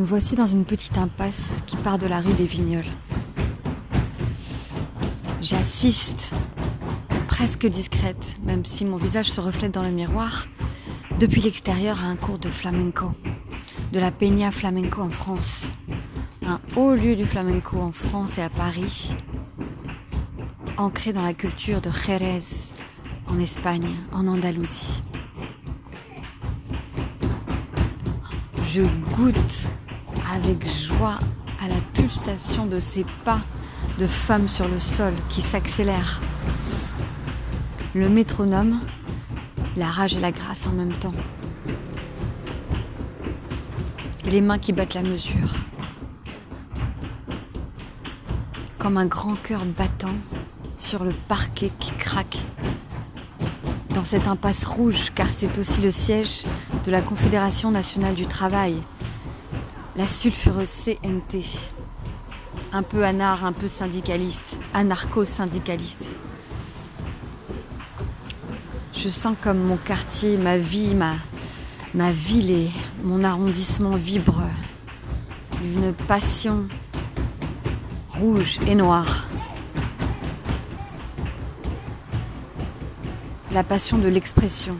Nous voici dans une petite impasse qui part de la rue des Vignoles. J'assiste, presque discrète, même si mon visage se reflète dans le miroir, depuis l'extérieur à un cours de flamenco, de la Peña Flamenco en France, un haut lieu du flamenco en France et à Paris, ancré dans la culture de Jerez, en Espagne, en Andalousie. Je goûte avec joie à la pulsation de ces pas de femmes sur le sol qui s'accélèrent. Le métronome, la rage et la grâce en même temps. Et les mains qui battent la mesure. Comme un grand cœur battant sur le parquet qui craque. Dans cette impasse rouge, car c'est aussi le siège de la Confédération nationale du travail, la sulfureuse CNT. Un peu anar, un peu syndicaliste, anarcho-syndicaliste. Je sens comme mon quartier, ma vie, ma, ma ville et mon arrondissement vibrent d'une passion rouge et noire. La passion de l'expression,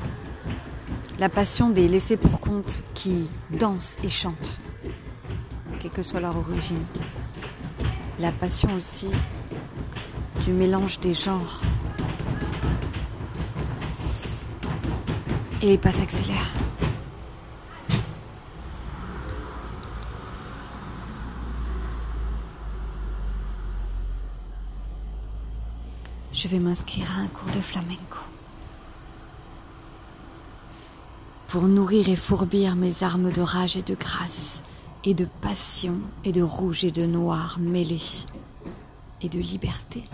la passion des laissés pour compte qui dansent et chantent, quelle que soit leur origine. La passion aussi du mélange des genres. Et les pas s'accélèrent. Je vais m'inscrire à un cours de flamenco. pour nourrir et fourbir mes armes de rage et de grâce, et de passion, et de rouge et de noir mêlés, et de liberté.